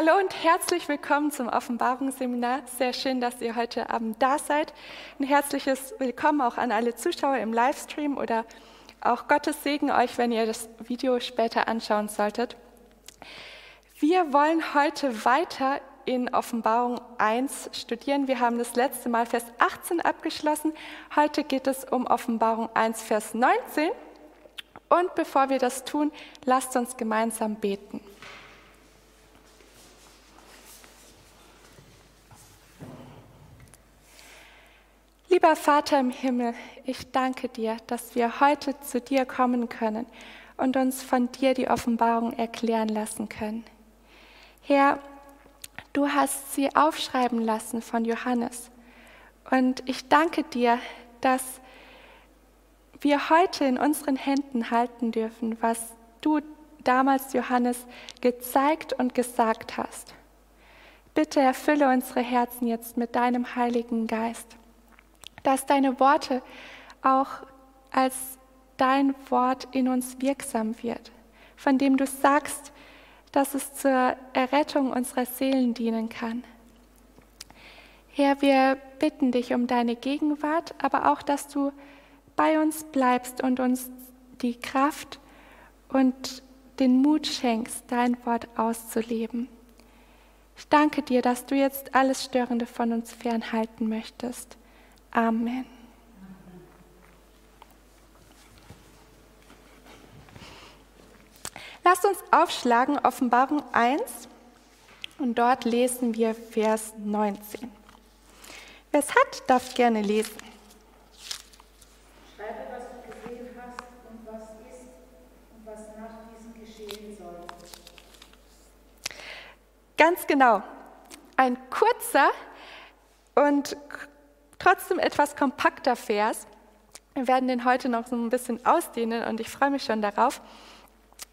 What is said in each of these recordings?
Hallo und herzlich willkommen zum Offenbarungsseminar. Sehr schön, dass ihr heute Abend da seid. Ein herzliches Willkommen auch an alle Zuschauer im Livestream oder auch Gottes Segen euch, wenn ihr das Video später anschauen solltet. Wir wollen heute weiter in Offenbarung 1 studieren. Wir haben das letzte Mal Vers 18 abgeschlossen. Heute geht es um Offenbarung 1, Vers 19. Und bevor wir das tun, lasst uns gemeinsam beten. Lieber Vater im Himmel, ich danke dir, dass wir heute zu dir kommen können und uns von dir die Offenbarung erklären lassen können. Herr, du hast sie aufschreiben lassen von Johannes. Und ich danke dir, dass wir heute in unseren Händen halten dürfen, was du damals Johannes gezeigt und gesagt hast. Bitte erfülle unsere Herzen jetzt mit deinem Heiligen Geist dass deine Worte auch als dein Wort in uns wirksam wird, von dem du sagst, dass es zur Errettung unserer Seelen dienen kann. Herr, wir bitten dich um deine Gegenwart, aber auch, dass du bei uns bleibst und uns die Kraft und den Mut schenkst, dein Wort auszuleben. Ich danke dir, dass du jetzt alles Störende von uns fernhalten möchtest. Amen. Lasst uns aufschlagen, Offenbarung 1, und dort lesen wir Vers 19. Wer es hat, darf gerne lesen. Schreibe, was du gesehen hast und was ist und was nach diesem geschehen soll. Ganz genau. Ein kurzer und trotzdem etwas kompakter Vers. Wir werden den heute noch so ein bisschen ausdehnen und ich freue mich schon darauf.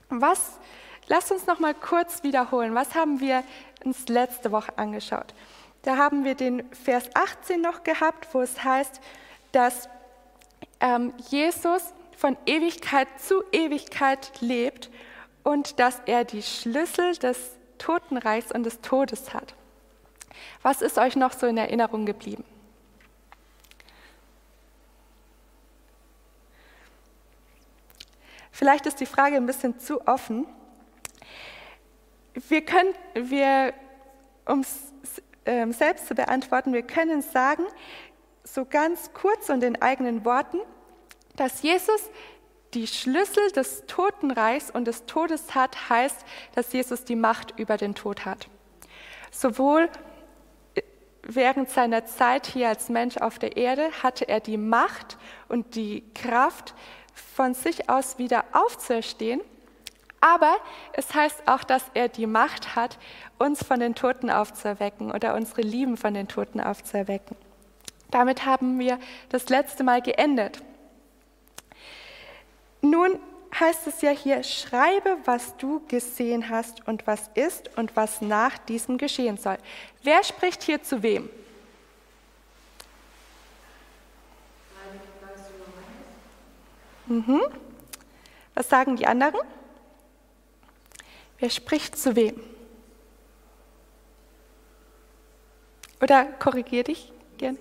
Was, lasst uns noch mal kurz wiederholen. Was haben wir uns letzte Woche angeschaut? Da haben wir den Vers 18 noch gehabt, wo es heißt, dass ähm, Jesus von Ewigkeit zu Ewigkeit lebt und dass er die Schlüssel des Totenreichs und des Todes hat. Was ist euch noch so in Erinnerung geblieben? Vielleicht ist die Frage ein bisschen zu offen. Wir können, wir, um es äh, selbst zu beantworten, wir können sagen, so ganz kurz und in eigenen Worten, dass Jesus die Schlüssel des Totenreichs und des Todes hat, heißt, dass Jesus die Macht über den Tod hat. Sowohl äh, während seiner Zeit hier als Mensch auf der Erde hatte er die Macht und die Kraft, von sich aus wieder aufzuerstehen. Aber es heißt auch, dass er die Macht hat, uns von den Toten aufzuerwecken oder unsere Lieben von den Toten aufzuerwecken. Damit haben wir das letzte Mal geendet. Nun heißt es ja hier, schreibe, was du gesehen hast und was ist und was nach diesem geschehen soll. Wer spricht hier zu wem? Mhm. Was sagen die anderen? Wer spricht zu wem? Oder korrigier dich gern.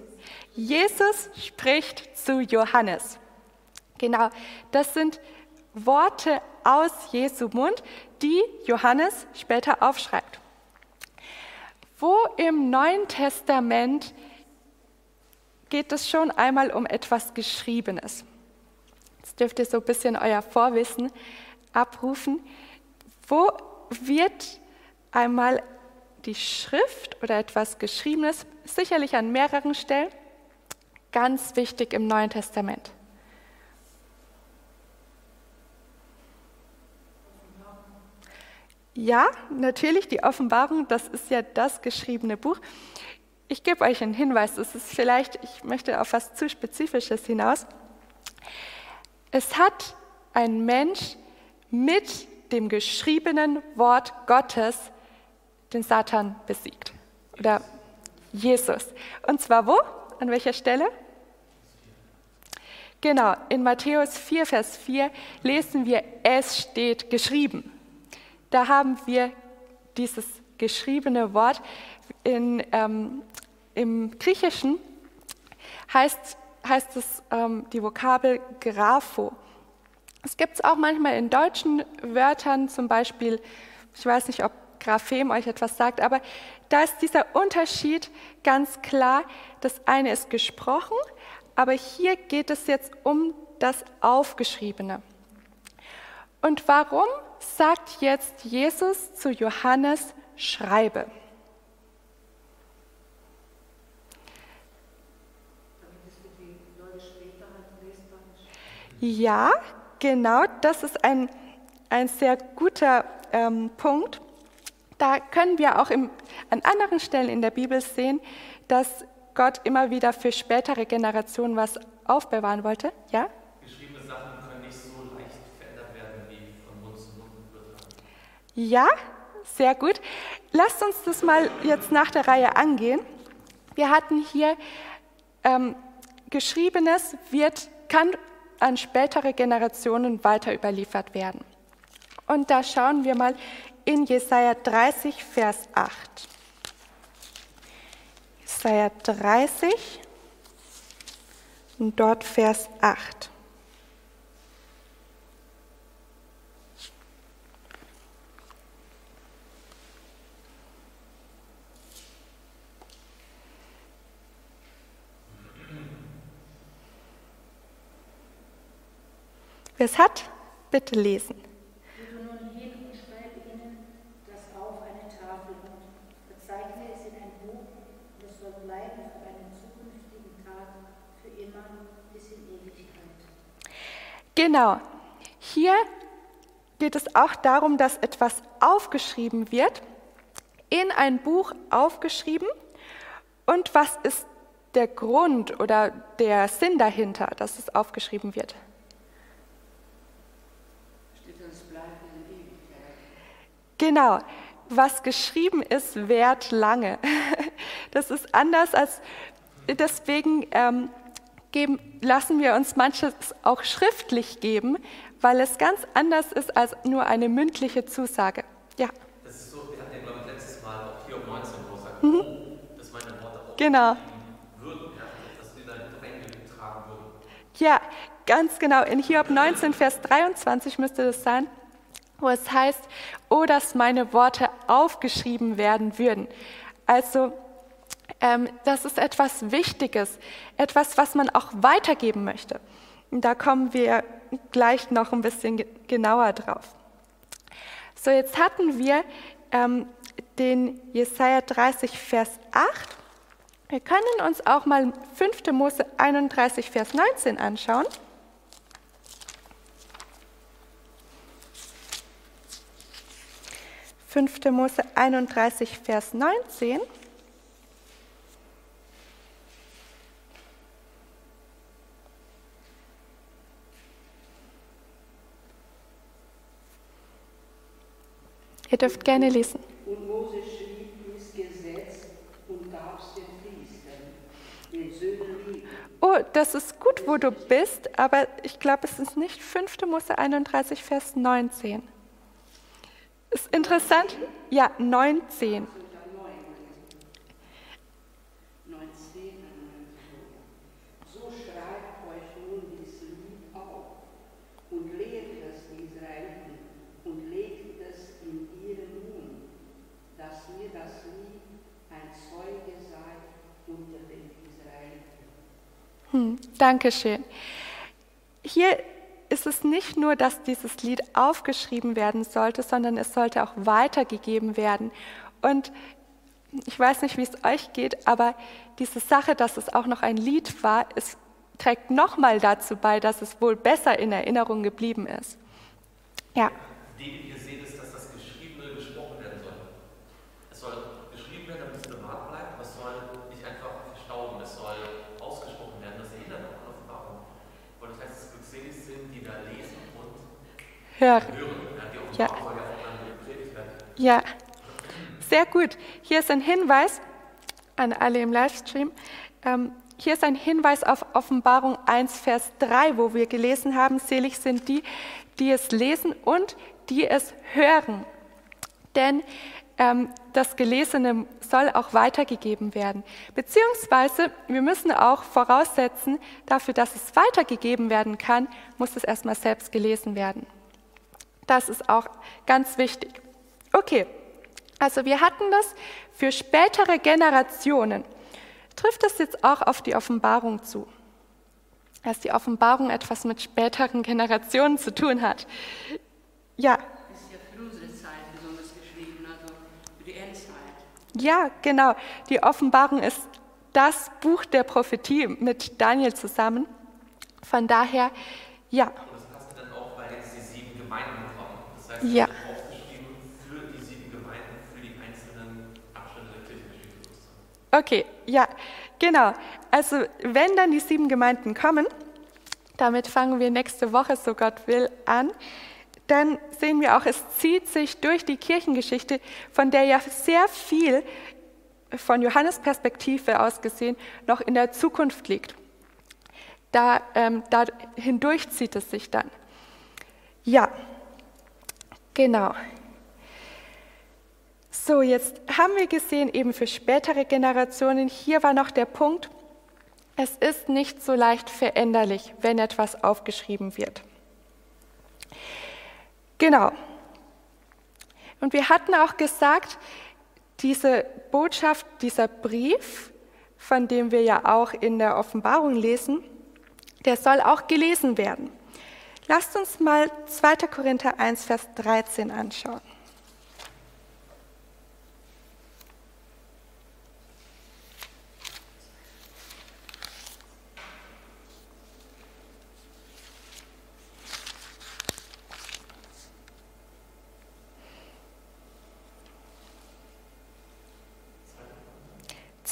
Jesus spricht zu Johannes. Genau, das sind Worte aus Jesu Mund, die Johannes später aufschreibt. Wo im Neuen Testament geht es schon einmal um etwas Geschriebenes? Dürft ihr so ein bisschen euer Vorwissen abrufen. Wo wird einmal die Schrift oder etwas Geschriebenes, sicherlich an mehreren Stellen, ganz wichtig im Neuen Testament? Ja, natürlich, die Offenbarung, das ist ja das geschriebene Buch. Ich gebe euch einen Hinweis, es ist vielleicht, ich möchte auf was zu Spezifisches hinaus. Es hat ein Mensch mit dem geschriebenen Wort Gottes den Satan besiegt. Oder Jesus. Und zwar wo? An welcher Stelle? Genau, in Matthäus 4, Vers 4 lesen wir, es steht geschrieben. Da haben wir dieses geschriebene Wort in, ähm, im Griechischen heißt, heißt es ähm, die Vokabel Grapho. Es gibt es auch manchmal in deutschen Wörtern, zum Beispiel, ich weiß nicht, ob Graphem euch etwas sagt, aber da ist dieser Unterschied ganz klar. Das eine ist gesprochen, aber hier geht es jetzt um das Aufgeschriebene. Und warum sagt jetzt Jesus zu Johannes, schreibe? Ja, genau, das ist ein, ein sehr guter ähm, Punkt. Da können wir auch im, an anderen Stellen in der Bibel sehen, dass Gott immer wieder für spätere Generationen was aufbewahren wollte. Ja? Geschriebene Sachen können nicht so leicht verändert werden wie von Mund zu Mund. Ja, sehr gut. Lasst uns das mal jetzt nach der Reihe angehen. Wir hatten hier ähm, Geschriebenes wird, kann an spätere Generationen weiter überliefert werden. Und da schauen wir mal in Jesaja 30, Vers 8. Jesaja 30 und dort Vers 8. Wer es hat, bitte lesen. Geh du nun hin und schreibe ihnen das auf eine Tafel und bezeichne es in ein Buch, und es soll bleiben für einen zukünftigen Tag, für immer bis in Ewigkeit. Genau. Hier geht es auch darum, dass etwas aufgeschrieben wird, in ein Buch aufgeschrieben. Und was ist der Grund oder der Sinn dahinter, dass es aufgeschrieben wird? Genau, was geschrieben ist, währt lange. Das ist anders als, deswegen ähm, geben, lassen wir uns manches auch schriftlich geben, weil es ganz anders ist als nur eine mündliche Zusage. Ja. Das ist so, wir hatten ja, glaube ich, letztes Mal auch hier um 19 Uhr gesagt, mhm. oh, dass meine Worte auch genau. würden, ja, dass die dann reingetragen würden. Ja, ganz genau. In Hiob 19, Vers 23 müsste das sein wo es heißt, oh, dass meine Worte aufgeschrieben werden würden. Also ähm, das ist etwas Wichtiges, etwas, was man auch weitergeben möchte. Da kommen wir gleich noch ein bisschen genauer drauf. So, jetzt hatten wir ähm, den Jesaja 30, Vers 8. Wir können uns auch mal 5. Mose 31, Vers 19 anschauen. 5. Mose 31, Vers 19. Ihr dürft gerne lesen. Und Mose schrieb dieses Gesetz und gab es den Priestern, den Söhnen. Oh, das ist gut, wo du bist, aber ich glaube, es ist nicht 5. Mose 31, Vers 19. Ist interessant? Ja, 19. So schreibt euch nun dieses Lied auf und lehrt es den Israeliten und legt es in ihren Mund, dass ihr das Lied ein Zeuge seid unter den Israeliten. Hm, Dankeschön. Hier ist es nicht nur, dass dieses Lied aufgeschrieben werden sollte, sondern es sollte auch weitergegeben werden. Und ich weiß nicht, wie es euch geht, aber diese Sache, dass es auch noch ein Lied war, es trägt nochmal dazu bei, dass es wohl besser in Erinnerung geblieben ist. Ja. Die, ihr seht, ist, dass das Geschriebene gesprochen werden soll. Es soll geschrieben werden, damit es bewahrt bleibt, aber es soll nicht einfach verstauben, es soll ausgesprochen werden. Das erinnert auch an Offenbarung. Und das heißt, dass glückselig sind, die da lesen und Hören. Ja. Ja, sehr gut. Hier ist ein Hinweis an alle im Livestream. Ähm, hier ist ein Hinweis auf Offenbarung 1, Vers 3, wo wir gelesen haben, selig sind die, die es lesen und die es hören. Denn ähm, das Gelesene soll auch weitergegeben werden. Beziehungsweise wir müssen auch voraussetzen, dafür, dass es weitergegeben werden kann, muss es erstmal selbst gelesen werden. Das ist auch ganz wichtig. Okay, also wir hatten das für spätere Generationen. Trifft das jetzt auch auf die Offenbarung zu? Dass die Offenbarung etwas mit späteren Generationen zu tun hat. Ja, Ja, genau. Die Offenbarung ist das Buch der Prophetie mit Daniel zusammen. Von daher, ja. Und das passt dann auch, weil jetzt die sieben Gemeinden ja. Okay, ja, genau. Also wenn dann die sieben Gemeinden kommen, damit fangen wir nächste Woche, so Gott will, an dann sehen wir auch, es zieht sich durch die Kirchengeschichte, von der ja sehr viel von Johannes Perspektive aus gesehen noch in der Zukunft liegt. Da, ähm, da hindurch zieht es sich dann. Ja, genau. So, jetzt haben wir gesehen, eben für spätere Generationen, hier war noch der Punkt, es ist nicht so leicht veränderlich, wenn etwas aufgeschrieben wird. Genau. Und wir hatten auch gesagt, diese Botschaft, dieser Brief, von dem wir ja auch in der Offenbarung lesen, der soll auch gelesen werden. Lasst uns mal 2. Korinther 1, Vers 13 anschauen.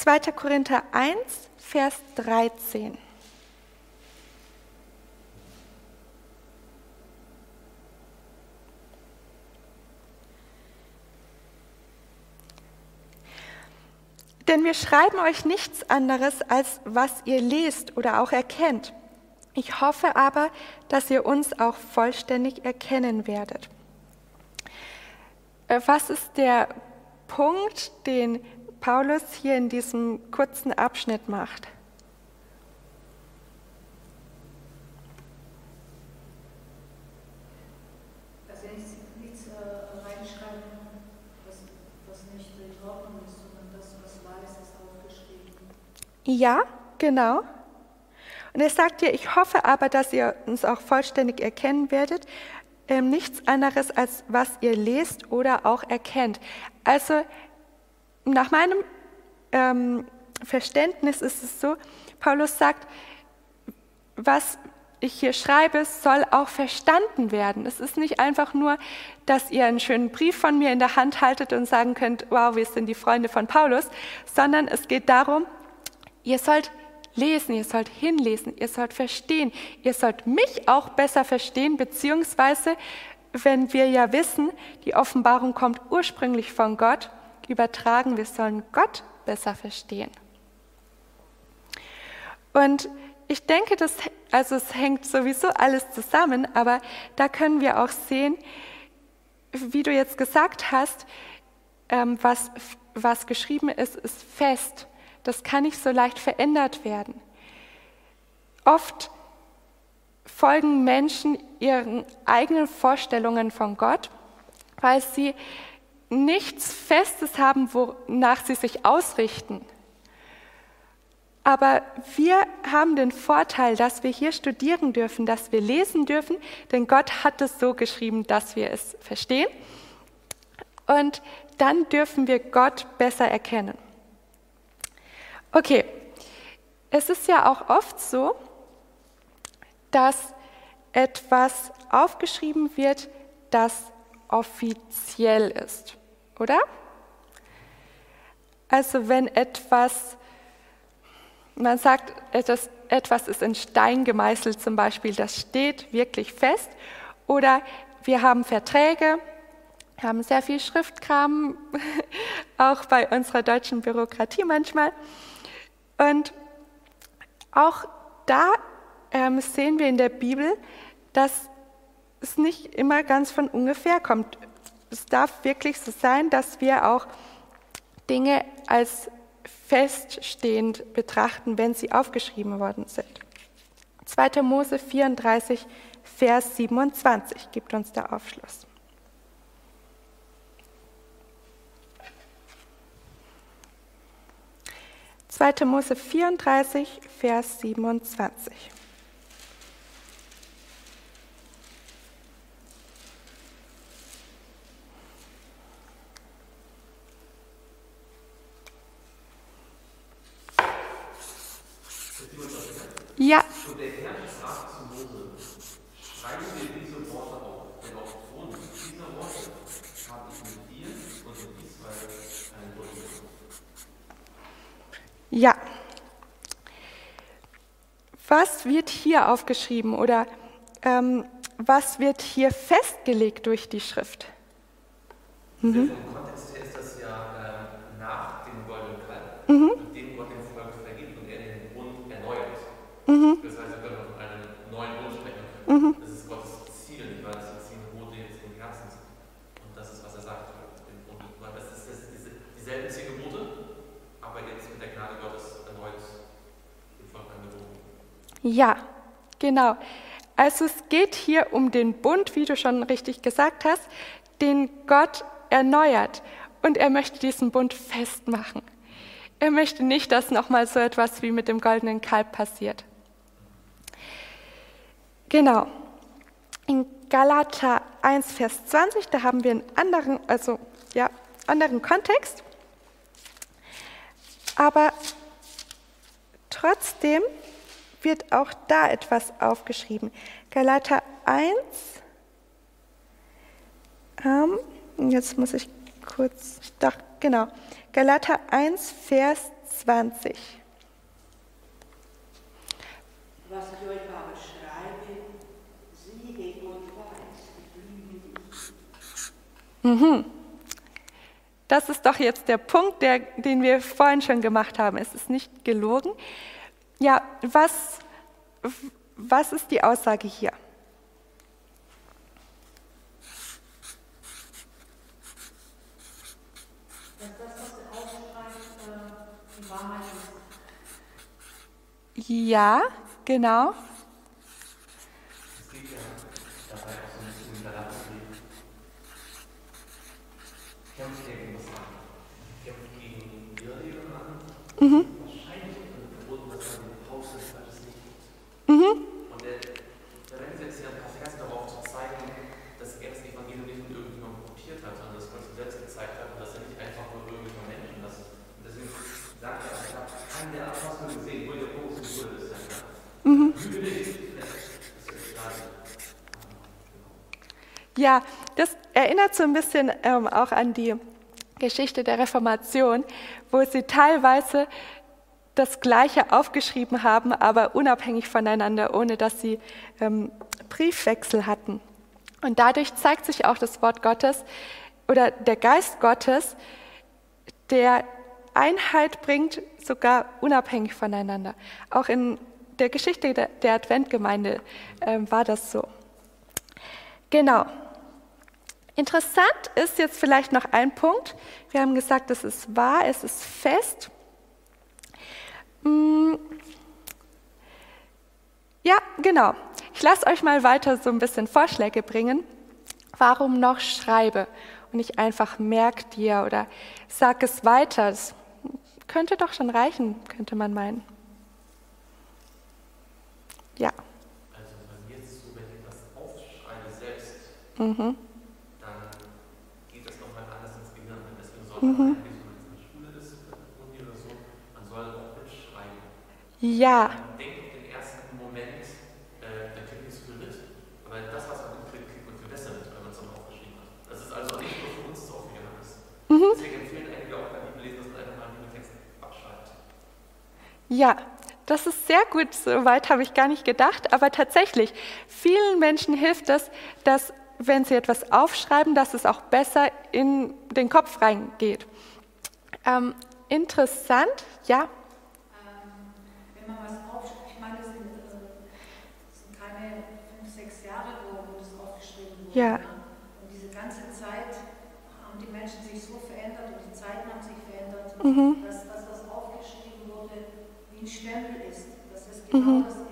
2. Korinther 1, Vers 13. Denn wir schreiben euch nichts anderes, als was ihr lest oder auch erkennt. Ich hoffe aber, dass ihr uns auch vollständig erkennen werdet. Äh, was ist der Punkt, den Paulus hier in diesem kurzen Abschnitt macht. Dass er nichts äh, reinschreiben, was, was nicht in Ordnung ist, sondern das, was wahr ist, ist aufgeschrieben. Ja, genau. Und er sagt hier, ich hoffe aber, dass ihr uns auch vollständig erkennen werdet. Ähm, nichts anderes, als was ihr lest oder auch erkennt. Also nach meinem ähm, Verständnis ist es so, Paulus sagt, was ich hier schreibe, soll auch verstanden werden. Es ist nicht einfach nur, dass ihr einen schönen Brief von mir in der Hand haltet und sagen könnt, wow, wir sind die Freunde von Paulus, sondern es geht darum, ihr sollt lesen, ihr sollt hinlesen, ihr sollt verstehen, ihr sollt mich auch besser verstehen, beziehungsweise, wenn wir ja wissen, die Offenbarung kommt ursprünglich von Gott, übertragen, wir sollen Gott besser verstehen. Und ich denke, das, also es hängt sowieso alles zusammen, aber da können wir auch sehen, wie du jetzt gesagt hast, ähm, was, was geschrieben ist, ist fest. Das kann nicht so leicht verändert werden. Oft folgen Menschen ihren eigenen Vorstellungen von Gott, weil sie nichts Festes haben, wonach sie sich ausrichten. Aber wir haben den Vorteil, dass wir hier studieren dürfen, dass wir lesen dürfen, denn Gott hat es so geschrieben, dass wir es verstehen. Und dann dürfen wir Gott besser erkennen. Okay, es ist ja auch oft so, dass etwas aufgeschrieben wird, das offiziell ist, oder? Also wenn etwas, man sagt, etwas, etwas ist in Stein gemeißelt zum Beispiel, das steht wirklich fest, oder wir haben Verträge, haben sehr viel Schriftkram, auch bei unserer deutschen Bürokratie manchmal. Und auch da ähm, sehen wir in der Bibel, dass es nicht immer ganz von ungefähr kommt. es darf wirklich so sein, dass wir auch Dinge als feststehend betrachten, wenn sie aufgeschrieben worden sind. 2. Mose 34, Vers 27 gibt uns der Aufschluss. 2. Mose 34, Vers 27. Ja. Und der Herr sprach zu Mose, schreibe dir diese Worte auf, denn aufgrund dieser Worte habe ich mit dir und mit Israel einen Bund Ja. Was wird hier aufgeschrieben oder ähm, was wird hier festgelegt durch die Schrift? Mhm. Vom Kontext her ist das ja äh, nach dem goldenen Kalb, Mhm. mit dem Gott dem Volk vergibt und er den Bund erneuert. Mhm. Das heißt, wir können von einem neuen Bund sprechen. Mhm. Das ist Gottes Ziel, nicht wahr? Das sind zehn Gebote jetzt im Herzen sind. Und das ist, was er sagt. im Bund mit Gott. Das ist das, diese, dieselben zehn Gebote, aber jetzt mit der Gnade Gottes erneut dem Volk angeboten. Ja, genau. Also es geht hier um den Bund, wie du schon richtig gesagt hast, den Gott erneuert. Und er möchte diesen Bund festmachen. Er möchte nicht, dass nochmal so etwas wie mit dem goldenen Kalb passiert. Genau. In Galater 1, Vers 20, da haben wir einen anderen, also ja, anderen Kontext. Aber trotzdem wird auch da etwas aufgeschrieben. Galater 1, ähm, jetzt muss ich kurz, doch, genau. Galater 1, Vers 20. Was ich euch aber schreibe, siehe, Gott weiß, nicht. Das ist doch jetzt der Punkt, der, den wir vorhin schon gemacht haben. Es ist nicht gelogen. Ja, was, was ist die Aussage hier? Dass das, was er aufschreibt, äh, die Wahrheit ist. Ja, genau. Es geht ja dabei auch so ein bisschen im Galaterbrief. Kämpft gegen was an. Kämpft gegen Irrlehrer an. Wahrscheinlich unter dem Verbot, dass man den Paus des Gottes nicht gibt. Und der, der wendet jetzt hier ein paar Verse darauf zu zeigen, dass er das Evangelium nicht von irgendjemandem kopiert hat, sondern dass Gott es selbst gezeigt hat und dass er nicht einfach nur irgendjemand Menschen das. Und deswegen sagt er, ich habe keinen der Apostel gesehen, nur der Paulus und Bruder ist ja. Lüge nicht. Das ist schade. Ja, das erinnert so ein bisschen ähm, auch an die Geschichte der Reformation, wo sie teilweise das Gleiche aufgeschrieben haben, aber unabhängig voneinander, ohne dass sie ähm, Briefwechsel hatten. Und dadurch zeigt sich auch das Wort Gottes oder der Geist Gottes, der Einheit bringt, sogar unabhängig voneinander. Auch in der Geschichte der, Adventgemeinde ähm, war das so. Genau. Interessant ist jetzt vielleicht noch ein Punkt. Wir haben gesagt, es ist wahr, es ist fest. Mm. Ja, genau. Ich lasse euch mal weiter so ein bisschen Vorschläge bringen. Warum noch schreibe und nicht einfach merk dir oder sag es weiter? Das könnte doch schon reichen, könnte man meinen. Ja. Also mir ist es so, wenn ich das aufschreibe selbst, Mhm. Mitschreiben. Ja, Man denkt den ersten Moment, äh, der klingt nicht so viel mit, aber das, was man mitkriegt, kriegt man viel besser mit, wenn man es dann aufgeschrieben hat. Das ist also nicht nur für uns so auch für Johannes. Deswegen empfehlen einige auch beim Bibellesen, dass man einfach mal einen Bibeltext abschreibt. Ja, das ist sehr gut. So weit habe ich gar nicht gedacht. Aber tatsächlich, vielen Menschen hilft es, dass, wenn Sie etwas aufschreiben, dass es auch besser in den Kopf reingeht. Ähm, interessant, ja? Ähm, wenn man was aufschreibt, ich meine, das sind, äh, keine fünf, sechs Jahre, wo das aufgeschrieben wurde. Ja. Ne? Und diese ganze Zeit haben die Menschen sich so verändert und die Zeiten haben sich verändert, mhm. dass das, was aufgeschrieben wurde, wie ein Stempel ist. Das ist mhm. genau mhm. das,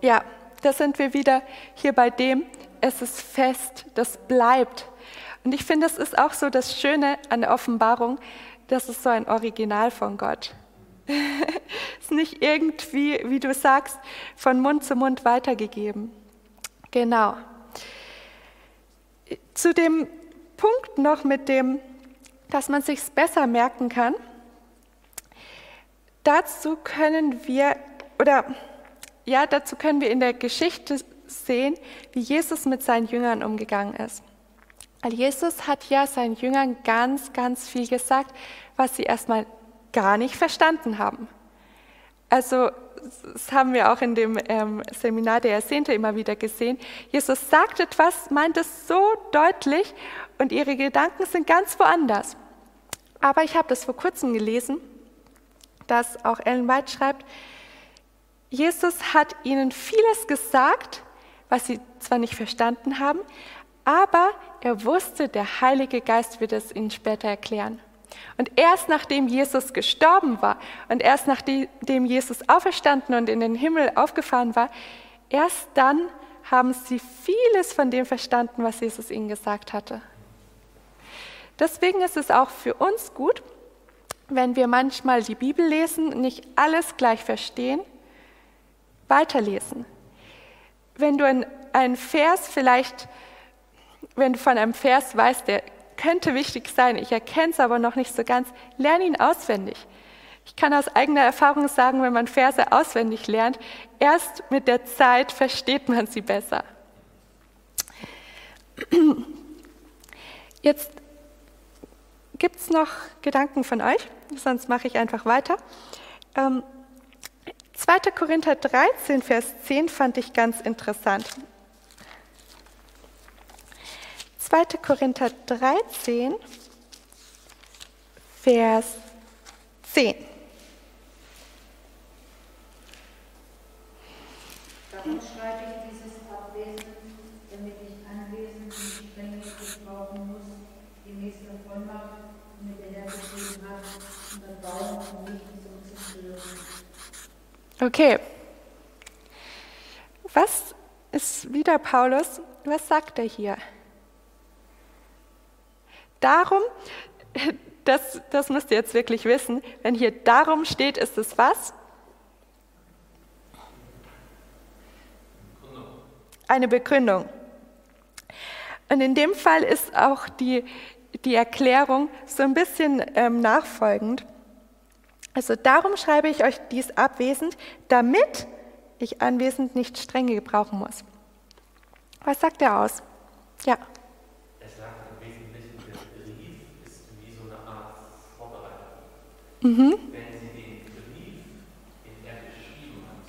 Ja, da sind wir wieder hier bei dem, es ist fest, das bleibt. Und ich finde, es ist auch so das Schöne an der Offenbarung, das ist so ein Original von Gott. es ist nicht irgendwie, wie du sagst, von Mund zu Mund weitergegeben. Genau. Zu dem Punkt noch mit dem, dass man sich besser merken kann. Dazu können wir, oder ja, dazu können wir in der Geschichte sehen, wie Jesus mit seinen Jüngern umgegangen ist. Weil Jesus hat ja seinen Jüngern ganz, ganz viel gesagt, was sie erstmal gar nicht verstanden haben. Also das haben wir auch in dem ähm, Seminar der Jahrzehnte immer wieder gesehen. Jesus sagt etwas, meint es so deutlich und ihre Gedanken sind ganz woanders. Aber ich habe das vor kurzem gelesen, dass auch Ellen White schreibt, Jesus hat ihnen vieles gesagt, was sie zwar nicht verstanden haben, aber er wusste, der Heilige Geist wird es ihnen später erklären. Und erst nachdem Jesus gestorben war und erst nachdem Jesus auferstanden und in den Himmel aufgefahren war, erst dann haben sie vieles von dem verstanden, was Jesus ihnen gesagt hatte. Deswegen ist es auch für uns gut, wenn wir manchmal die Bibel lesen, nicht alles gleich verstehen, weiterlesen. Wenn du einen Vers vielleicht, wenn du von einem Vers weißt, der könnte wichtig sein, ich erkenne es aber noch nicht so ganz, lerne ihn auswendig. Ich kann aus eigener Erfahrung sagen, wenn man Verse auswendig lernt, erst mit der Zeit versteht man sie besser. Jetzt gibt es noch Gedanken von euch, sonst mache ich einfach weiter. Ähm, 2. Korinther 13, Vers 10 fand ich ganz interessant. 2. Korinther 13, Vers 10. Darum schreibe ich dieses Abwesen, damit ich anwesend und strenge gebrauchen muss, gemäß der Vollmacht, mit der er geschrieben hat, und dann bauen und nicht zum Zerstören. Okay. Was ist wieder Paulus? Was sagt er hier? Darum, das, das müsst ihr jetzt wirklich wissen, wenn hier darum steht, ist es was? Eine Begründung. Und in dem Fall ist auch die, die Erklärung so ein bisschen ähm, nachfolgend. Also darum schreibe ich euch dies abwesend, damit ich anwesend nicht strenge gebrauchen muss. Was sagt er aus? Ja. Er sagt im Wesentlichen, der Brief ist wie so eine Art Vorbereitung. Mhm. Wenn Sie den Brief, den er geschrieben hat,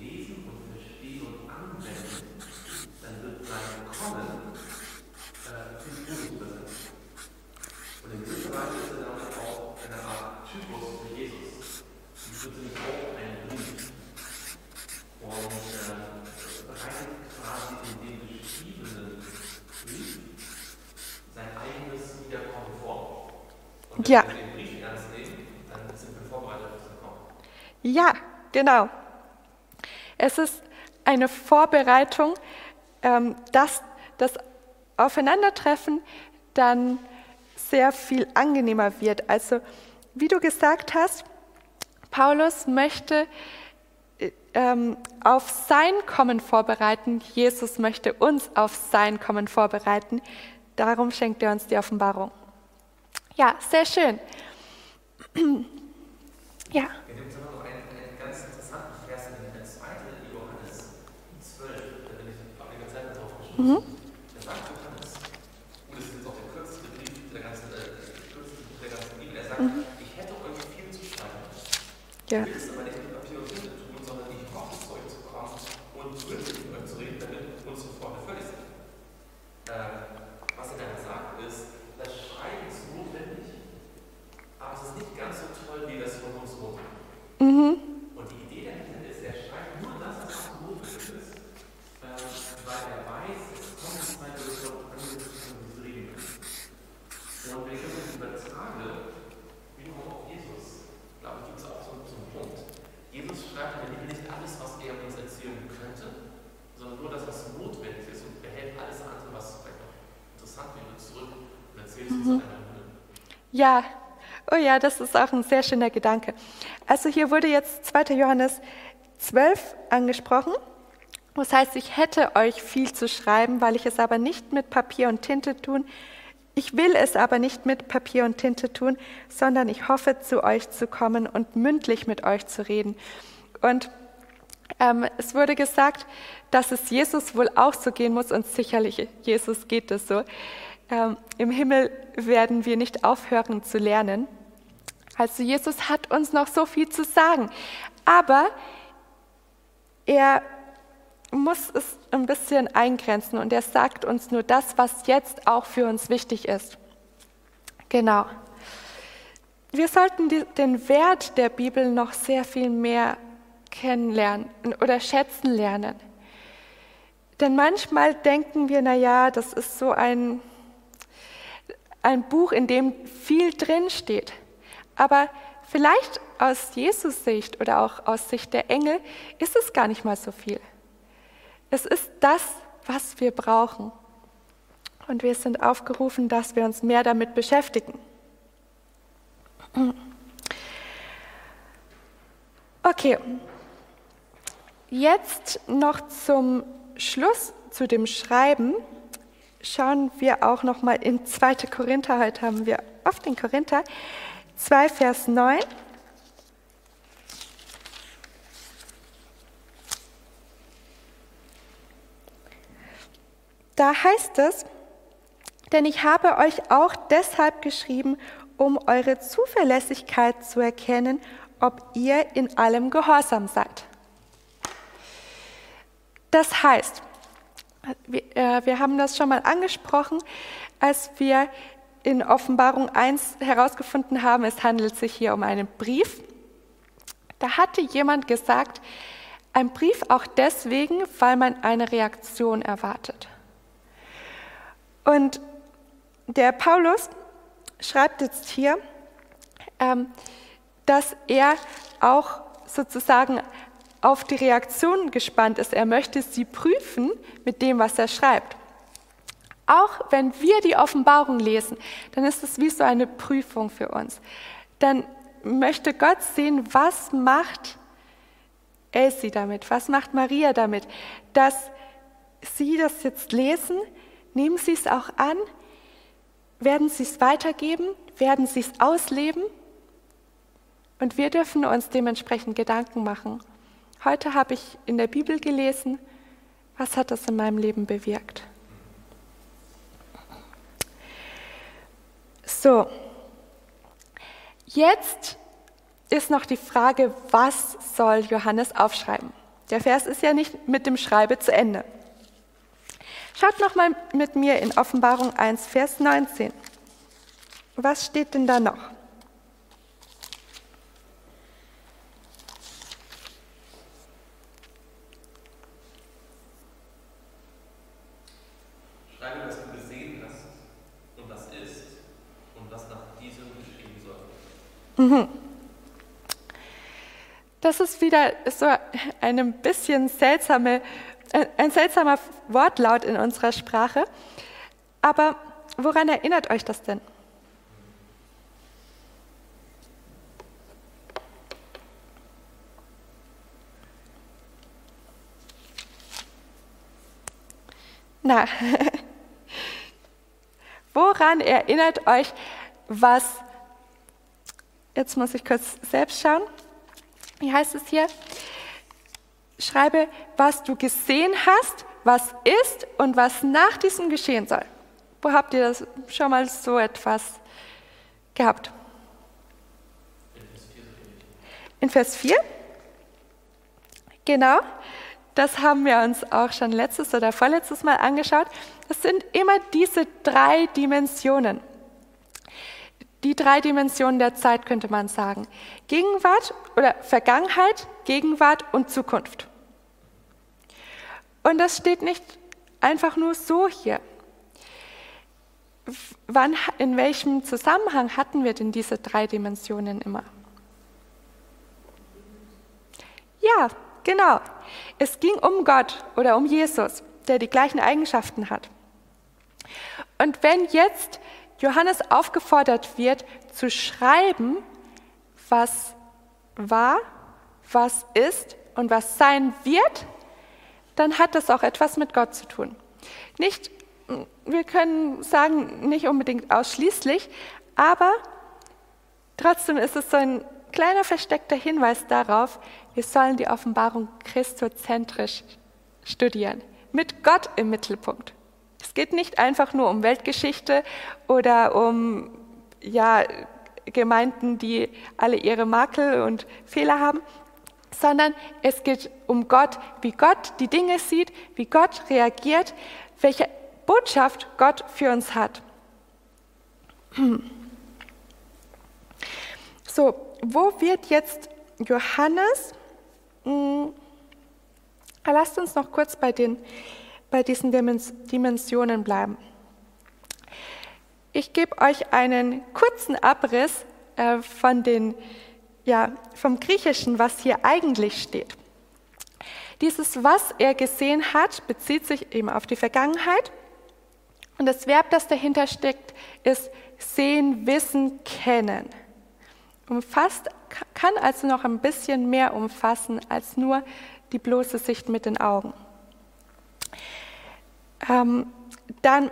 lesen und verstehen und anwenden, dann wird sein Kommen äh, viel positiv sein. Und in gewisser Weise ist er damit auch eine Art Typus für Jesus. Die wird nämlich auch ein Brief. Und äh, bereitet quasi in dem geschriebenen Brief sein eigenes Wiederkommen vor. Und wenn Ja. wir den Brief ernst nehmen, dann sind wir vorbereitet auf das Kommen. Ja, genau. Es ist eine Vorbereitung, ähm, dass das Aufeinandertreffen dann sehr viel angenehmer wird. Also, wie du gesagt hast, Paulus möchte äh, ähm, auf sein Kommen vorbereiten. Jesus möchte uns auf sein Kommen vorbereiten. Darum schenkt er uns die Offenbarung. Ja, sehr schön. Ja. Wir nehmen aber noch einen, einen ganz interessanten Vers in der 2. Johannes 12, da bin ich vor einiger Zeit drauf gestoßen. Da sagt Johannes, und es ist jetzt auch der kürzeste Brief der ganzen, äh, kürzeste Brief der ganzen Bibel, er sagt, ich hätte euch viel zu schreiben. Ja. Ich weiß, es kommt nicht weiter, dass wir uns an den Reden. Wenn ich das übertrage, wie auch Jesus, glaube ich, gibt es auch so einen Punkt. Jesus schreibt, wir nehmen nicht alles, was er uns erzählen könnte, sondern nur das, was notwendig ist und behält alles andere, was vielleicht auch interessant wäre, zurück und erzählt es uns einander. Ja, oh ja, das ist auch ein sehr schöner Gedanke. Also hier wurde jetzt 2. Johannes 12 angesprochen. Das heißt, ich hätte euch viel zu schreiben, weil ich es aber nicht mit Papier und Tinte tun. Ich will es aber nicht mit Papier und Tinte tun, sondern ich hoffe, zu euch zu kommen und mündlich mit euch zu reden. Und ähm, es wurde gesagt, dass es Jesus wohl auch so gehen muss und sicherlich, Jesus geht es so. Ähm, Im Himmel werden wir nicht aufhören zu lernen. Also Jesus hat uns noch so viel zu sagen, aber er muss es ein bisschen eingrenzen und er sagt uns nur das, was jetzt auch für uns wichtig ist. Genau. Wir sollten die, den Wert der Bibel noch sehr viel mehr kennenlernen oder schätzen lernen. Denn manchmal denken wir, na ja, das ist so ein, ein Buch, in dem viel drin steht. Aber vielleicht aus Jesus Sicht oder auch aus Sicht der Engel ist es gar nicht mal so viel. Es ist das, was wir brauchen. Und wir sind aufgerufen, dass wir uns mehr damit beschäftigen. Okay, jetzt noch zum Schluss zu dem Schreiben schauen wir auch noch mal in 2. Korinther. Heute haben wir oft den Korinther 2, Vers 9. Da heißt es, denn ich habe euch auch deshalb geschrieben, um eure Zuverlässigkeit zu erkennen, ob ihr in allem gehorsam seid. Das heißt, wir, äh, wir haben das schon mal angesprochen, als wir in Offenbarung 1 herausgefunden haben, es handelt sich hier um einen Brief. Da hatte jemand gesagt, ein Brief auch deswegen, weil man eine Reaktion erwartet. Und der Paulus schreibt jetzt hier, ähm, dass er auch sozusagen auf die Reaktion gespannt ist. Er möchte sie prüfen mit dem, was er schreibt. Auch wenn wir die Offenbarung lesen, dann ist es wie so eine Prüfung für uns. Dann möchte Gott sehen, was macht Elsie damit, was macht Maria damit, dass sie das jetzt lesen, nehmen sie es auch an, werden sie es weitergeben, werden sie es ausleben und wir dürfen uns dementsprechend Gedanken machen. Heute habe ich in der Bibel gelesen, was hat das in meinem Leben bewirkt? So, jetzt ist noch die Frage, was soll Johannes aufschreiben? Der Vers ist ja nicht mit dem Schreibe zu Ende. Schaut nochmal mit mir in Offenbarung 1, Vers 19. Was steht denn da noch? Mhm. Das ist wieder so ein bisschen seltsame, ein seltsamer Wortlaut in unserer Sprache. Aber woran erinnert euch das denn? Na, woran erinnert euch, was Jetzt muss ich kurz selbst schauen. Wie heißt es hier? Schreibe, was du gesehen hast, was ist und was nach diesem geschehen soll. Wo habt ihr das schon mal so etwas gehabt? In Vers 4? Genau, das haben wir uns auch schon letztes oder vorletztes Mal angeschaut. Das sind immer diese drei Dimensionen die drei Dimensionen der Zeit, könnte man sagen. Gegenwart oder Vergangenheit, Gegenwart und Zukunft. Und das steht nicht einfach nur so hier. Wann, in welchem Zusammenhang hatten wir denn diese drei Dimensionen immer? Ja, genau. Es ging um Gott oder um Jesus, der die gleichen Eigenschaften hat. Und wenn jetzt Johannes aufgefordert wird, zu schreiben, was war, was ist und was sein wird, dann hat das auch etwas mit Gott zu tun. Nicht, wir können sagen, nicht unbedingt ausschließlich, aber trotzdem ist es so ein kleiner versteckter Hinweis darauf, wir sollen die Offenbarung christozentrisch studieren, mit Gott im Mittelpunkt. Es geht nicht einfach nur um Weltgeschichte oder um ja, Gemeinden, die alle ihre Makel und Fehler haben, sondern es geht um Gott, wie Gott die Dinge sieht, wie Gott reagiert, welche Botschaft Gott für uns hat. So, wo wird jetzt Johannes? Hm, lasst uns noch kurz bei, den, bei diesen Dimensionen bleiben. Ich gebe euch einen kurzen Abriss äh, von den ja, vom Griechischen, was hier eigentlich steht. Dieses, was er gesehen hat, bezieht sich eben auf die Vergangenheit. Und das Verb, das dahinter steckt, ist sehen, wissen, kennen. Umfasst, kann also noch ein bisschen mehr umfassen als nur die bloße Sicht mit den Augen. Ähm, dann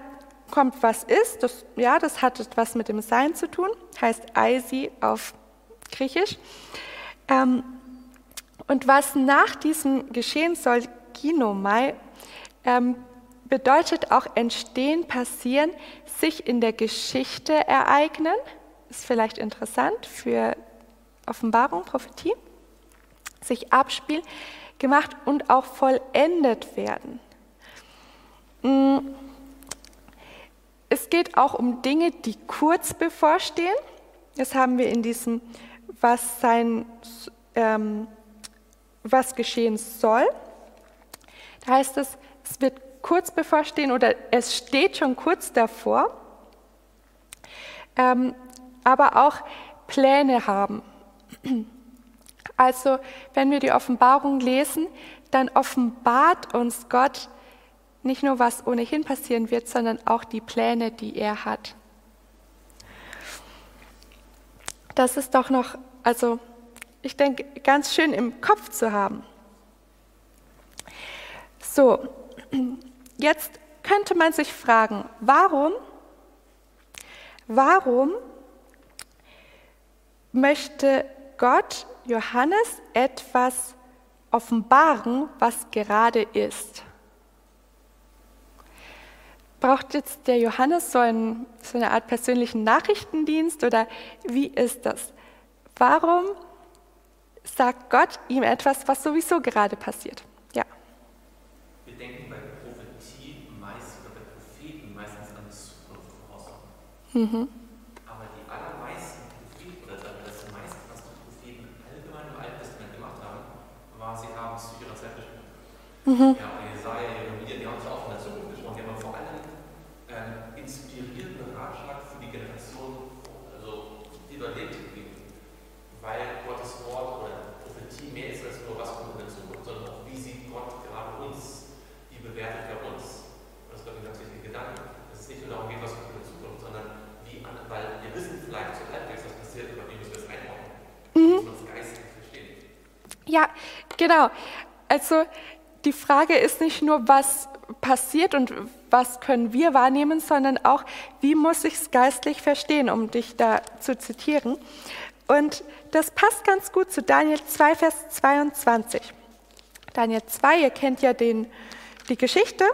kommt, was ist. Das, ja, das hat etwas mit dem Sein zu tun, heißt Eisi auf Griechisch. Ähm, und was nach diesem geschehen soll, Ginomai, ähm, bedeutet auch entstehen, passieren, sich in der Geschichte ereignen. Ist vielleicht interessant für Offenbarung, Prophetie. Sich abspielen, gemacht und auch vollendet werden. Mm. Es geht auch um Dinge, die kurz bevorstehen. Das haben wir in diesem was, sein, ähm, was geschehen soll. Da heißt es, es wird kurz bevorstehen oder es steht schon kurz davor, ähm, aber auch Pläne haben. Also wenn wir die Offenbarung lesen, dann offenbart uns Gott nicht nur, was ohnehin passieren wird, sondern auch die Pläne, die er hat. Das ist doch noch, also ich denke, ganz schön im Kopf zu haben. So, jetzt könnte man sich fragen, warum, warum möchte Gott Johannes etwas offenbaren, was gerade ist? Braucht jetzt der Johannes so, ein, so eine Art persönlichen Nachrichtendienst oder wie ist das? Warum sagt Gott ihm etwas, was sowieso gerade passiert? Ja. Wir denken bei Prophetie meist oder bei Propheten meistens an die Zukunft voraus. Mhm. Aber die allermeisten Propheten oder das meiste, was die Propheten allgemein im Alten Testament gemacht haben, war, sie haben es zu ihrer Zeit besprochen. Mhm. Ja, Jesaja, Jeremia, die haben es auch von der Zukunft gesprochen, die haben vor allem äh, inspirierenden Ratschlag für die Generation, also die dort lebt, gegeben. Weil Gottes Wort oder Prophetie mehr ist als nur, was kommt in der Zukunft, sondern auch, wie sieht Gott gerade uns, wie bewertet er uns. Das ist, glaube ich, ein ganz wichtiger Gedanke. Dass es nicht nur darum geht, was kommt in der Zukunft, sondern wie, an, weil wir wissen vielleicht so halbwegs, was passiert, aber wie müssen wir es einordnen? Mhm. Es geistig verstehen. Ja, genau. Also die Frage ist nicht nur, was passiert und was können wir wahrnehmen, sondern auch, wie muss ich es geistlich verstehen, um dich da zu zitieren. Und das passt ganz gut zu Daniel 2, Vers 22. Daniel 2, ihr kennt ja den, die Geschichte.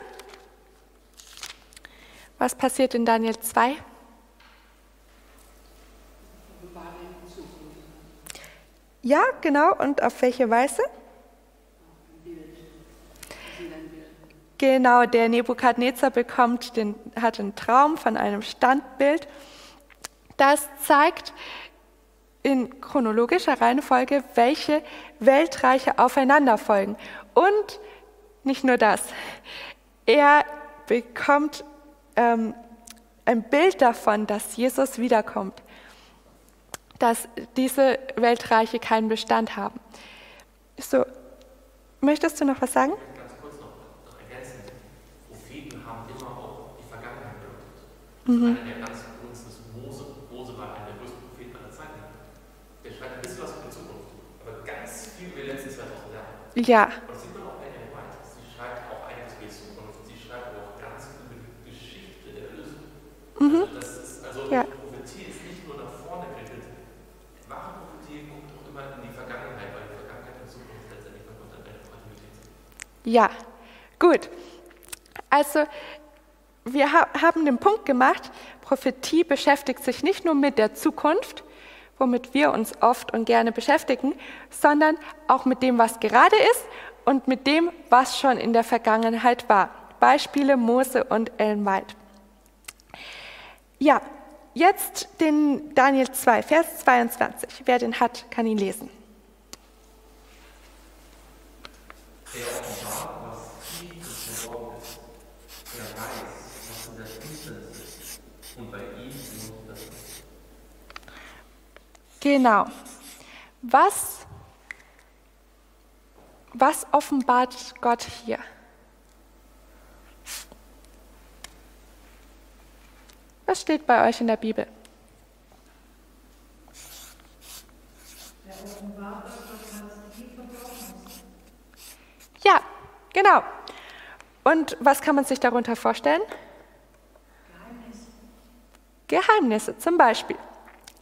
Was passiert in Daniel 2? Ja, genau. Und auf welche Weise? Genau, der Nebukadnezar bekommt den, hat einen Traum von einem Standbild. Das zeigt in chronologischer Reihenfolge, welche Weltreiche aufeinander folgen. Und nicht nur das, er bekommt ähm, ein Bild davon, dass Jesus wiederkommt, dass diese Weltreiche keinen Bestand haben. So, möchtest du noch was sagen? Mhm. Einer der ganz viel über die letzten 2000 Jahre. Ja, Und das sieht man auch bei Ellen White. Sie schreibt auch einiges über die Zukunft. Sie schreibt auch ganz viel über die Geschichte der Erlösung. Also, das ist, also Ja. Prophetie ist nicht nur nach vorne gerichtet. Wahre Prophetie guckt auch immer in die Vergangenheit, weil die Vergangenheit und Zukunft letztendlich eine Kontinuität sind. Ja, gut. Also, wir ha haben den Punkt gemacht, Prophetie beschäftigt sich nicht nur mit der Zukunft, womit wir uns oft und gerne beschäftigen, sondern auch mit dem, was gerade ist und mit dem, was schon in der Vergangenheit war. Beispiele Mose und Ellen. Ja, jetzt den Daniel 2, Vers 22. Wer den hat, kann ihn lesen. Er offenbart, was tief verborgen ist. Er weiß, was in der Finsternis ist. Und bei ihm wohnt das Licht. Genau. Was, was offenbart Gott hier? Was steht bei euch in der Bibel? Ja, genau. Und was kann man sich darunter vorstellen? Geheimnisse zum Beispiel.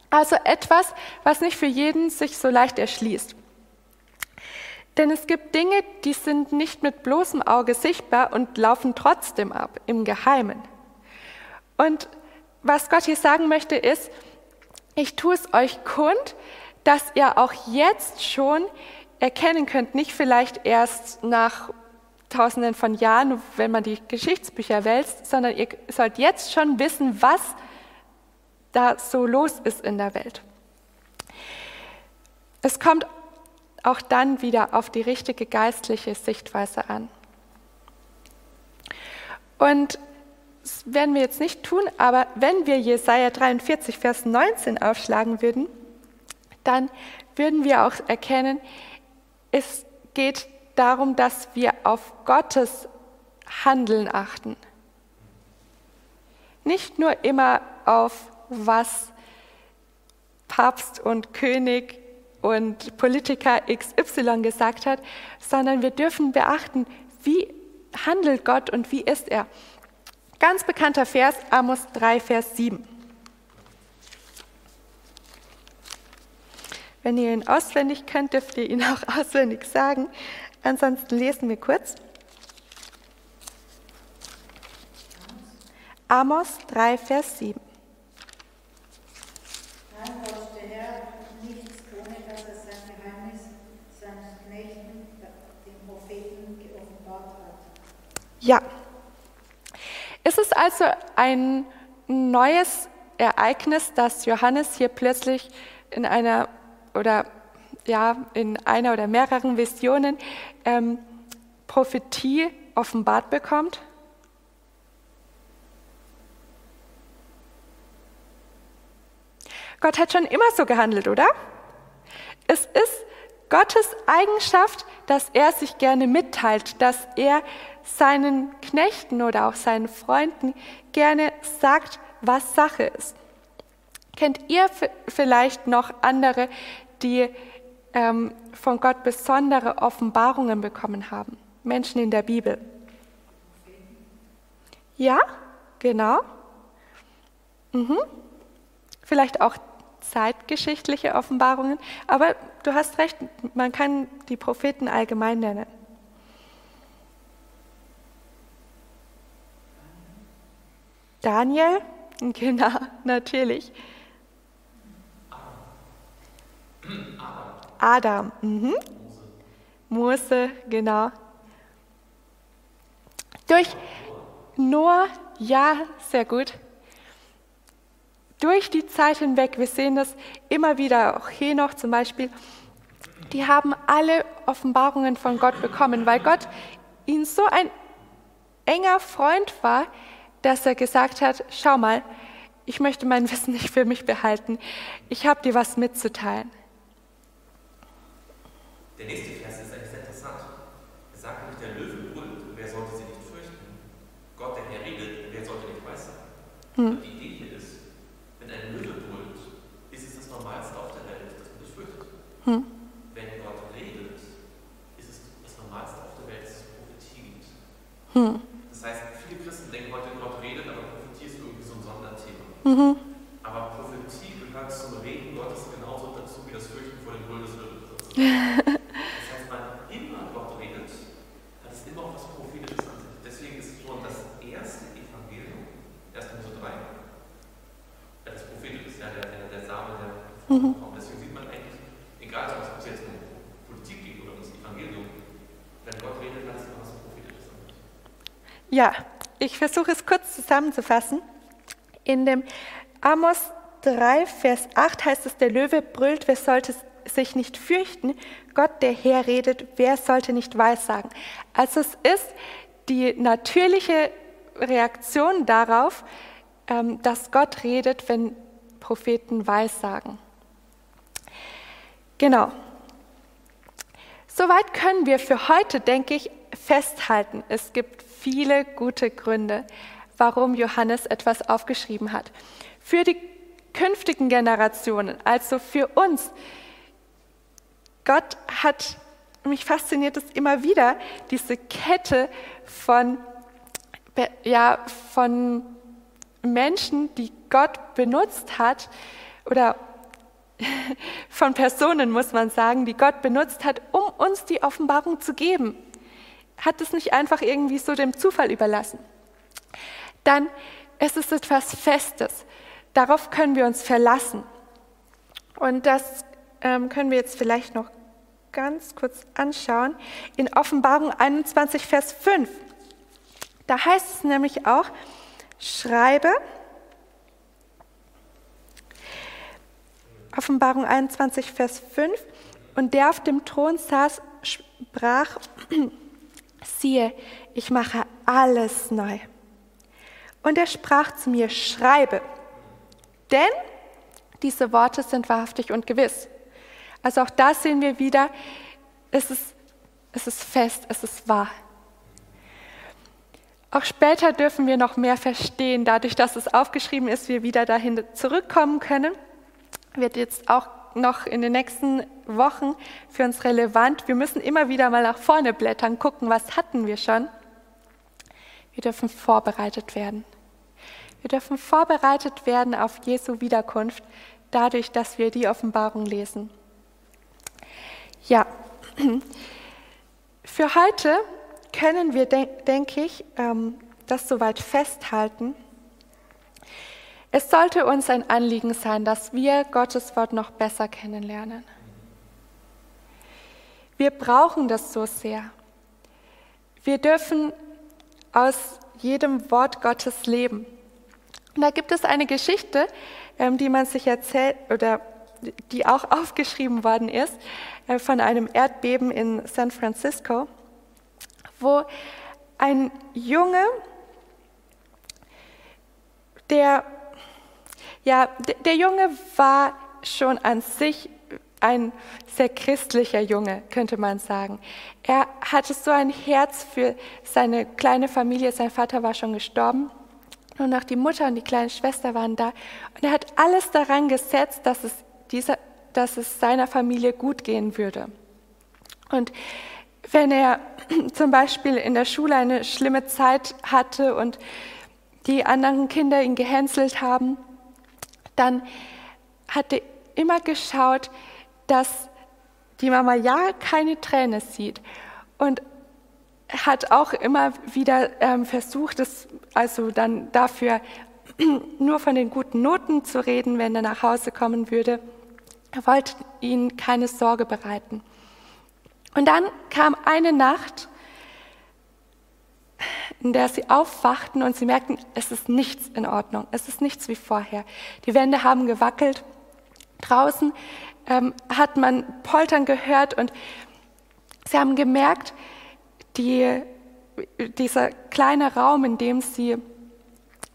Also etwas, was nicht für jeden sich so leicht erschließt. Denn es gibt Dinge, die sind nicht mit bloßem Auge sichtbar und laufen trotzdem ab, im Geheimen. Und was Gott hier sagen möchte, ist, ich tue es euch kund, dass ihr auch jetzt schon erkennen könnt, nicht vielleicht erst nach tausenden von Jahren, wenn man die Geschichtsbücher wälzt, sondern ihr sollt jetzt schon wissen, was da so los ist in der Welt. Es kommt auch dann wieder auf die richtige geistliche Sichtweise an. Und das werden wir jetzt nicht tun, aber wenn wir Jesaja 43, Vers 19 aufschlagen würden, dann würden wir auch erkennen, es geht darum, dass wir auf Gottes Handeln achten. Nicht nur immer auf was Papst und König und Politiker XY gesagt hat, sondern wir dürfen beachten, wie handelt Gott und wie ist er. Ganz bekannter Vers, Amos 3, Vers 7. Wenn ihr ihn auswendig könnt, dürft ihr ihn auch auswendig sagen. Ansonsten lesen wir kurz. Amos 3, Vers 7. Dann forscht der Herr nichts, ohne dass er sein Geheimnis seinen Knechten, den Propheten, geoffenbart hat. Ja. Es ist also ein neues Ereignis, dass Johannes hier plötzlich in einer oder ja in einer oder mehreren Visionen ähm, Prophetie offenbart bekommt. Gott hat schon immer so gehandelt, oder? Es ist Gottes Eigenschaft, dass er sich gerne mitteilt, dass er seinen Knechten oder auch seinen Freunden gerne sagt, was Sache ist. Kennt ihr vielleicht noch andere, die ähm, von Gott besondere Offenbarungen bekommen haben? Menschen in der Bibel. Ja, genau. Mhm. Vielleicht auch zeitgeschichtliche Offenbarungen, aber du hast recht, man kann die Propheten allgemein nennen. Daniel? Genau, natürlich. Adam. Mhm. Mose, genau. Durch Noah, ja, sehr gut. Durch die Zeit hinweg, wir sehen das immer wieder, auch Henoch zum Beispiel, die haben alle Offenbarungen von Gott bekommen, weil Gott ihnen so ein enger Freund war, dass er gesagt hat, schau mal, ich möchte mein Wissen nicht für mich behalten. Ich habe dir was mitzuteilen. Der nächste Vers ist eigentlich sehr interessant. Er sagt nämlich, der Löwe brüllt, wer sollte sie nicht fürchten? Gott, der Herr redet, wer sollte nicht weiß hm. Die Idee hier ist, wenn ein Löwe brüllt, ist es das Normalste auf der Welt, dass man sich fürchtet. Hm. Wenn Gott redet, ist es das Normalste auf der Welt, dass es Prophetie gibt. Hm. Mhm. Aber Prophetie gehört zum Reden Gottes genauso dazu wie das Fürchten vor den Brüllen des Ritters. das heißt, wann immer Gott redet, hat es immer auch was Prophetisches an sich. Deswegen ist schon das erste Evangelium, 1. Mose 3, ja, das Prophetische ist ja der, der, der Same, der mhm. Deswegen sieht man eigentlich, egal ob es jetzt um Politik geht oder um das Evangelium, wenn Gott redet, hat es immer was Prophetisches. Ja, ich versuche es kurz zusammenzufassen. In dem Amos 3, Vers 8 heißt es, der Löwe brüllt, wer sollte sich nicht fürchten? Gott, der Herr redet, wer sollte nicht weissagen? Also es ist die natürliche Reaktion darauf, ähm, dass Gott redet, wenn Propheten weissagen. Genau. Soweit können wir für heute, denke ich, festhalten. Es gibt viele gute Gründe, warum Johannes etwas aufgeschrieben hat für die künftigen Generationen, also für uns. Gott hat, mich fasziniert es immer wieder, diese Kette von, ja, von Menschen, die Gott benutzt hat, oder von Personen, muss man sagen, die Gott benutzt hat, um uns die Offenbarung zu geben. Hat es nicht einfach irgendwie so dem Zufall überlassen. Dann es ist etwas Festes. Darauf können wir uns verlassen. Und das ähm, können wir jetzt vielleicht noch ganz kurz anschauen. In Offenbarung 21, Vers 5. Da heißt es nämlich auch, schreibe, Offenbarung 21, Vers 5, und der auf dem Thron saß, sprach, siehe, ich mache alles neu. Und er sprach zu mir, schreibe, denn diese Worte sind wahrhaftig und gewiss. Also auch da sehen wir wieder, es ist, es ist fest, es ist wahr. Auch später dürfen wir noch mehr verstehen, dadurch, dass es aufgeschrieben ist, wir wieder dahin zurückkommen können. Wird jetzt auch noch in den nächsten Wochen für uns relevant. Wir müssen immer wieder mal nach vorne blättern, gucken, was hatten wir schon. Wir dürfen vorbereitet werden. Wir dürfen vorbereitet werden auf Jesu Wiederkunft, dadurch, dass wir die Offenbarung lesen. Ja, für heute können wir, denke ich, ähm, das soweit festhalten. Es sollte uns ein Anliegen sein, dass wir Gottes Wort noch besser kennenlernen. Wir brauchen das so sehr. Wir dürfen aus jedem Wort Gottes leben. Und da gibt es eine Geschichte, ähm, die man sich erzählt oder die auch aufgeschrieben worden ist äh, von einem Erdbeben in San Francisco, wo ein Junge, der ja, der Junge war schon an sich ein sehr christlicher Junge, könnte man sagen. Er hatte so ein Herz für seine kleine Familie. Sein Vater war schon gestorben. Nur noch die Mutter und die kleine Schwester waren da. Und er hat alles daran gesetzt, dass es, dieser, dass es seiner Familie gut gehen würde. Und wenn er zum Beispiel in der Schule eine schlimme Zeit hatte und die anderen Kinder ihn gehänselt haben, dann hat er immer geschaut, dass die Mama ja keine Träne sieht und hat auch immer wieder ähm, versucht, es also dann dafür nur von den guten Noten zu reden, wenn er nach Hause kommen würde. Er wollte ihnen keine Sorge bereiten. Und dann kam eine Nacht, in der sie aufwachten und sie merkten, es ist nichts in Ordnung, es ist nichts wie vorher. Die Wände haben gewackelt, draußen ähm, hat man Poltern gehört und sie haben gemerkt, die, dieser kleine Raum, in dem sie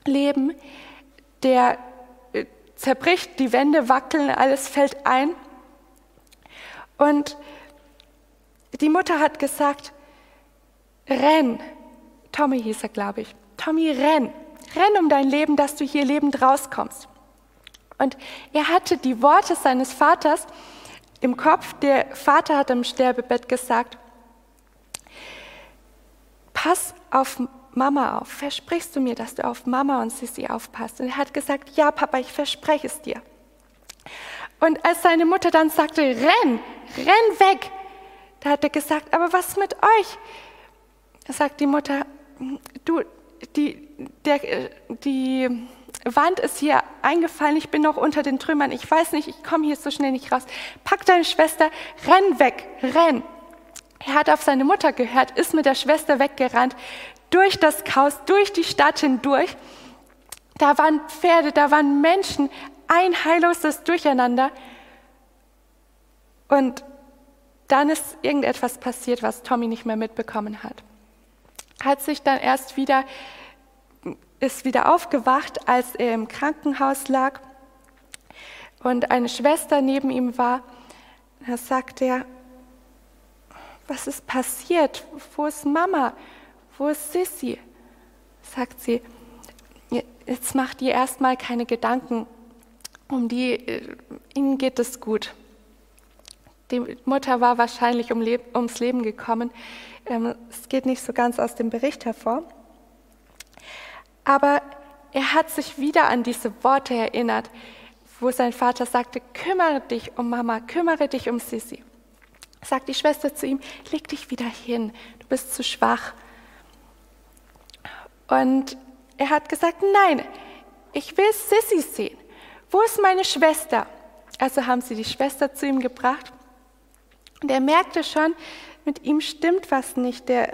leben, der äh, zerbricht, die Wände wackeln, alles fällt ein. Und die Mutter hat gesagt, renn. Tommy hieß er, glaube ich. Tommy, renn. Renn um dein Leben, dass du hier lebend rauskommst. Und er hatte die Worte seines Vaters im Kopf. Der Vater hat im Sterbebett gesagt, pass auf Mama auf. Versprichst du mir, dass du auf Mama und Sissi aufpasst? Und er hat gesagt, ja, Papa, ich verspreche es dir. Und als seine Mutter dann sagte, renn, renn weg, da hat er gesagt, aber was mit euch? Da sagt die Mutter, du, die, der, die Wand ist hier eingefallen, ich bin noch unter den Trümmern, ich weiß nicht, ich komme hier so schnell nicht raus. Pack deine Schwester, renn weg, renn. Er hat auf seine Mutter gehört, ist mit der Schwester weggerannt, durch das Chaos, durch die Stadt hindurch. Da waren Pferde, da waren Menschen, ein heilloses Durcheinander. Und dann ist irgendetwas passiert, was Tommy nicht mehr mitbekommen hat. Hat sich dann erst wieder, ist wieder aufgewacht, als er im Krankenhaus lag und eine Schwester neben ihm war. Da sagt er, was ist passiert? Wo ist Mama? Wo ist Sissy? Sagt sie, jetzt macht ihr erstmal keine Gedanken um die, äh, ihnen geht es gut. Die Mutter war wahrscheinlich um Leb ums Leben gekommen. Ähm, es geht nicht so ganz aus dem Bericht hervor. Aber er hat sich wieder an diese Worte erinnert, wo sein Vater sagte, kümmere dich um Mama, kümmere dich um Sissi. Sagt die Schwester zu ihm, leg dich wieder hin, du bist zu schwach. Und er hat gesagt, nein, ich will Sissi sehen. Wo ist meine Schwester? Also haben sie die Schwester zu ihm gebracht. Und er merkte schon, mit ihm stimmt was nicht. Er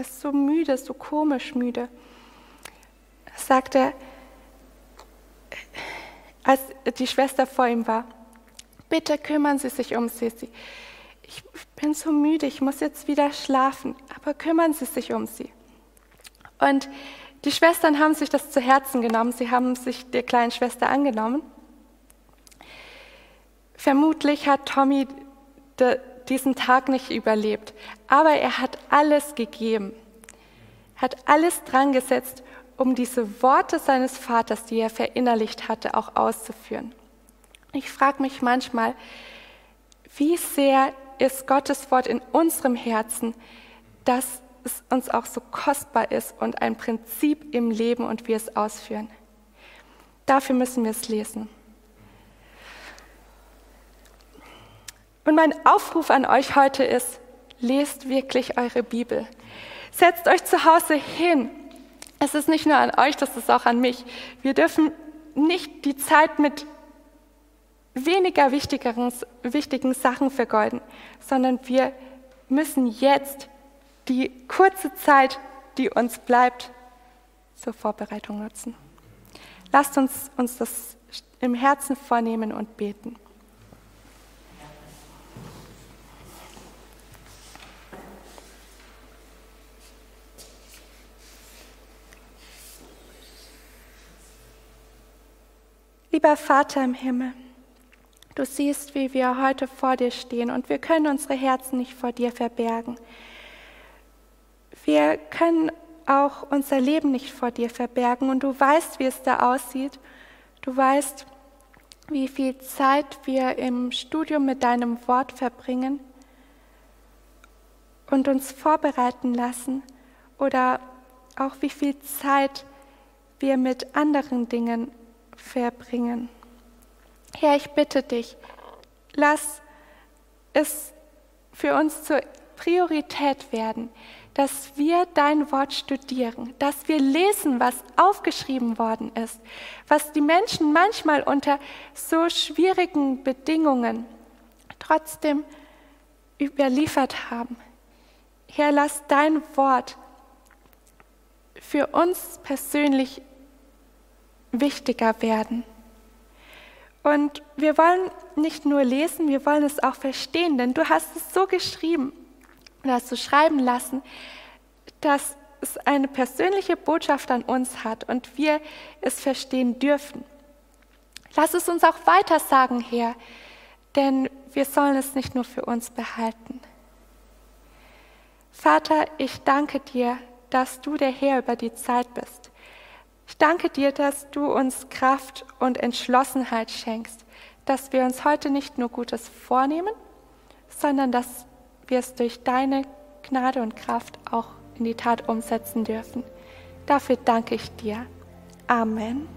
ist so müde, so komisch müde. Sagte, er, als die Schwester vor ihm war, bitte kümmern Sie sich um Sissi. Ich bin so müde, ich muss jetzt wieder schlafen, aber kümmern Sie sich um sie. Und die Schwestern haben sich das zu Herzen genommen, sie haben sich der kleinen Schwester angenommen. Vermutlich hat Tommy diesen Tag nicht überlebt, aber er hat alles gegeben, hat alles dran gesetzt, um diese Worte seines Vaters, die er verinnerlicht hatte, auch auszuführen. Ich frage mich manchmal, wie sehr ist Gottes Wort in unserem Herzen, dass es uns auch so kostbar ist und ein Prinzip im Leben und wir es ausführen. Dafür müssen wir es lesen. Und mein Aufruf an euch heute ist, lest wirklich eure Bibel. Setzt euch zu Hause hin. Es ist nicht nur an euch, das ist auch an mich. Wir dürfen nicht die Zeit mit weniger wichtigen Sachen vergeuden, sondern wir müssen jetzt die kurze Zeit, die uns bleibt, zur Vorbereitung nutzen. Lasst uns uns das im Herzen vornehmen und beten. Lieber Vater im Himmel, du siehst, wie wir heute vor dir stehen und wir können unsere Herzen nicht vor dir verbergen. Wir können auch unser Leben nicht vor dir verbergen und du weißt, wie es da aussieht. Du weißt, wie viel Zeit wir im Studium mit deinem Wort verbringen und uns vorbereiten lassen oder auch wie viel Zeit wir mit anderen Dingen verbringen. Herr, ich bitte dich, lass es für uns zur Priorität werden, dass wir dein Wort studieren, dass wir lesen, was aufgeschrieben worden ist, was die Menschen manchmal unter so schwierigen Bedingungen trotzdem überliefert haben. Herr, lass dein Wort für uns persönlich wichtiger werden. Und wir wollen nicht nur lesen, wir wollen es auch verstehen, denn du hast es so geschrieben, du hast es schreiben lassen, dass es eine persönliche Botschaft an uns hat und wir es verstehen dürfen. Lass es uns auch weiter sagen, Herr, denn wir sollen es nicht nur für uns behalten. Vater, ich danke dir, dass du der Herr über die Zeit bist. Ich danke dir, dass du uns Kraft und Entschlossenheit schenkst, dass wir uns heute nicht nur Gutes vornehmen, sondern dass wir es durch deine Gnade und Kraft auch in die Tat umsetzen dürfen. Dafür danke ich dir. Amen.